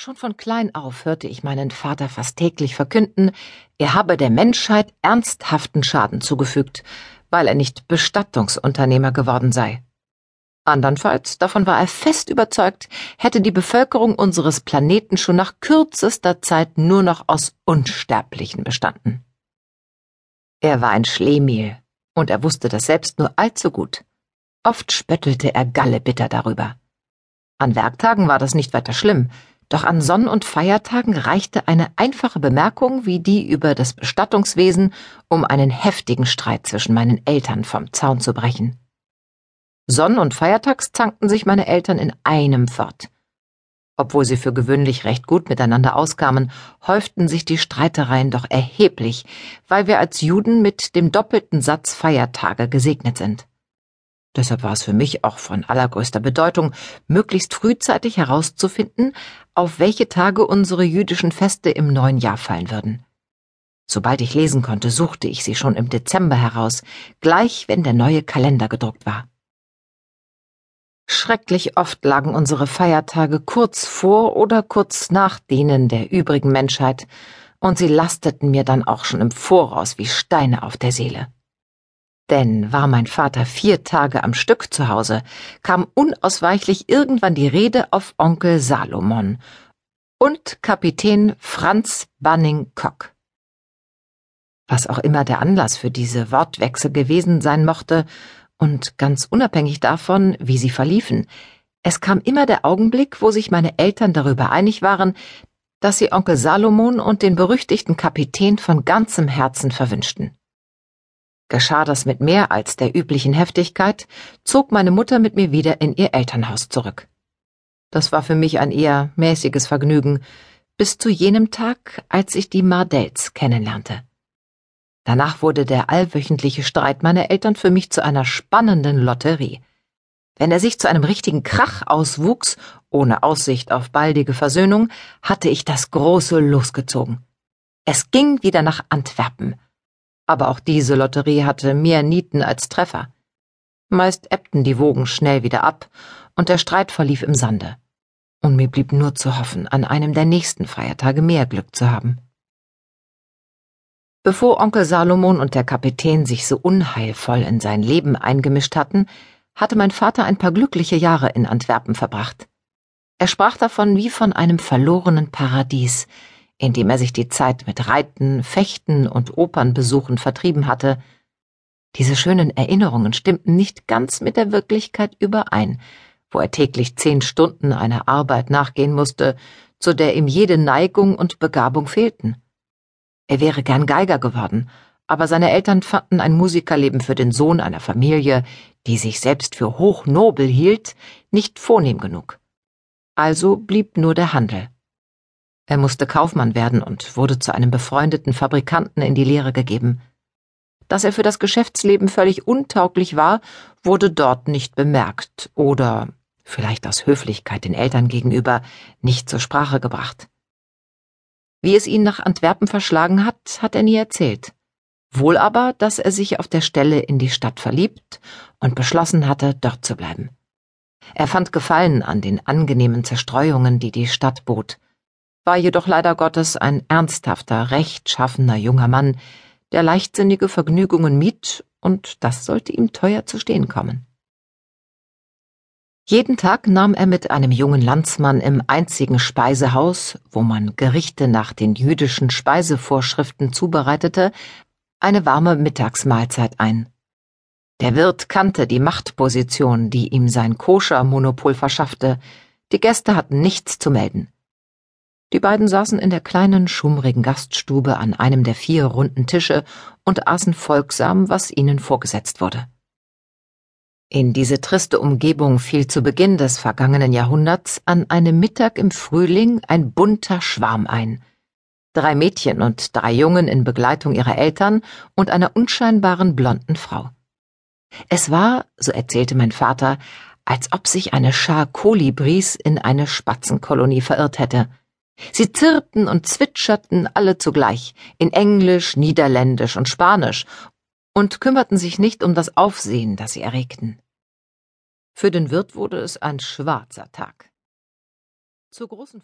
Schon von klein auf hörte ich meinen Vater fast täglich verkünden, er habe der Menschheit ernsthaften Schaden zugefügt, weil er nicht Bestattungsunternehmer geworden sei. Andernfalls, davon war er fest überzeugt, hätte die Bevölkerung unseres Planeten schon nach kürzester Zeit nur noch aus Unsterblichen bestanden. Er war ein Schlemiel, und er wusste das selbst nur allzu gut. Oft spöttelte er gallebitter darüber. An Werktagen war das nicht weiter schlimm, doch an Sonn- und Feiertagen reichte eine einfache Bemerkung wie die über das Bestattungswesen, um einen heftigen Streit zwischen meinen Eltern vom Zaun zu brechen. Sonn- und Feiertags zankten sich meine Eltern in einem fort. Obwohl sie für gewöhnlich recht gut miteinander auskamen, häuften sich die Streitereien doch erheblich, weil wir als Juden mit dem doppelten Satz Feiertage gesegnet sind. Deshalb war es für mich auch von allergrößter Bedeutung, möglichst frühzeitig herauszufinden, auf welche Tage unsere jüdischen Feste im neuen Jahr fallen würden. Sobald ich lesen konnte, suchte ich sie schon im Dezember heraus, gleich wenn der neue Kalender gedruckt war. Schrecklich oft lagen unsere Feiertage kurz vor oder kurz nach denen der übrigen Menschheit, und sie lasteten mir dann auch schon im Voraus wie Steine auf der Seele. Denn war mein Vater vier Tage am Stück zu Hause, kam unausweichlich irgendwann die Rede auf Onkel Salomon und Kapitän Franz Banning Kock. Was auch immer der Anlass für diese Wortwechsel gewesen sein mochte, und ganz unabhängig davon, wie sie verliefen, es kam immer der Augenblick, wo sich meine Eltern darüber einig waren, dass sie Onkel Salomon und den berüchtigten Kapitän von ganzem Herzen verwünschten. Geschah das mit mehr als der üblichen Heftigkeit, zog meine Mutter mit mir wieder in ihr Elternhaus zurück. Das war für mich ein eher mäßiges Vergnügen, bis zu jenem Tag, als ich die Mardells kennenlernte. Danach wurde der allwöchentliche Streit meiner Eltern für mich zu einer spannenden Lotterie. Wenn er sich zu einem richtigen Krach auswuchs, ohne Aussicht auf baldige Versöhnung, hatte ich das große losgezogen. Es ging wieder nach Antwerpen, aber auch diese Lotterie hatte mehr Nieten als Treffer. Meist ebbten die Wogen schnell wieder ab, und der Streit verlief im Sande. Und mir blieb nur zu hoffen, an einem der nächsten Feiertage mehr Glück zu haben. Bevor Onkel Salomon und der Kapitän sich so unheilvoll in sein Leben eingemischt hatten, hatte mein Vater ein paar glückliche Jahre in Antwerpen verbracht. Er sprach davon wie von einem verlorenen Paradies, indem er sich die Zeit mit Reiten, Fechten und Opernbesuchen vertrieben hatte. Diese schönen Erinnerungen stimmten nicht ganz mit der Wirklichkeit überein, wo er täglich zehn Stunden einer Arbeit nachgehen musste, zu der ihm jede Neigung und Begabung fehlten. Er wäre gern Geiger geworden, aber seine Eltern fanden ein Musikerleben für den Sohn einer Familie, die sich selbst für hochnobel hielt, nicht vornehm genug. Also blieb nur der Handel. Er musste Kaufmann werden und wurde zu einem befreundeten Fabrikanten in die Lehre gegeben. Dass er für das Geschäftsleben völlig untauglich war, wurde dort nicht bemerkt oder, vielleicht aus Höflichkeit den Eltern gegenüber, nicht zur Sprache gebracht. Wie es ihn nach Antwerpen verschlagen hat, hat er nie erzählt. Wohl aber, dass er sich auf der Stelle in die Stadt verliebt und beschlossen hatte, dort zu bleiben. Er fand Gefallen an den angenehmen Zerstreuungen, die die Stadt bot, war jedoch leider Gottes ein ernsthafter, rechtschaffener junger Mann, der leichtsinnige Vergnügungen mied, und das sollte ihm teuer zu stehen kommen. Jeden Tag nahm er mit einem jungen Landsmann im einzigen Speisehaus, wo man Gerichte nach den jüdischen Speisevorschriften zubereitete, eine warme Mittagsmahlzeit ein. Der Wirt kannte die Machtposition, die ihm sein Koscher-Monopol verschaffte. Die Gäste hatten nichts zu melden. Die beiden saßen in der kleinen, schummrigen Gaststube an einem der vier runden Tische und aßen folgsam, was ihnen vorgesetzt wurde. In diese triste Umgebung fiel zu Beginn des vergangenen Jahrhunderts an einem Mittag im Frühling ein bunter Schwarm ein. Drei Mädchen und drei Jungen in Begleitung ihrer Eltern und einer unscheinbaren blonden Frau. Es war, so erzählte mein Vater, als ob sich eine Schar Kolibris in eine Spatzenkolonie verirrt hätte. Sie zirpten und zwitscherten alle zugleich, in Englisch, Niederländisch und Spanisch, und kümmerten sich nicht um das Aufsehen, das sie erregten. Für den Wirt wurde es ein schwarzer Tag. Zur großen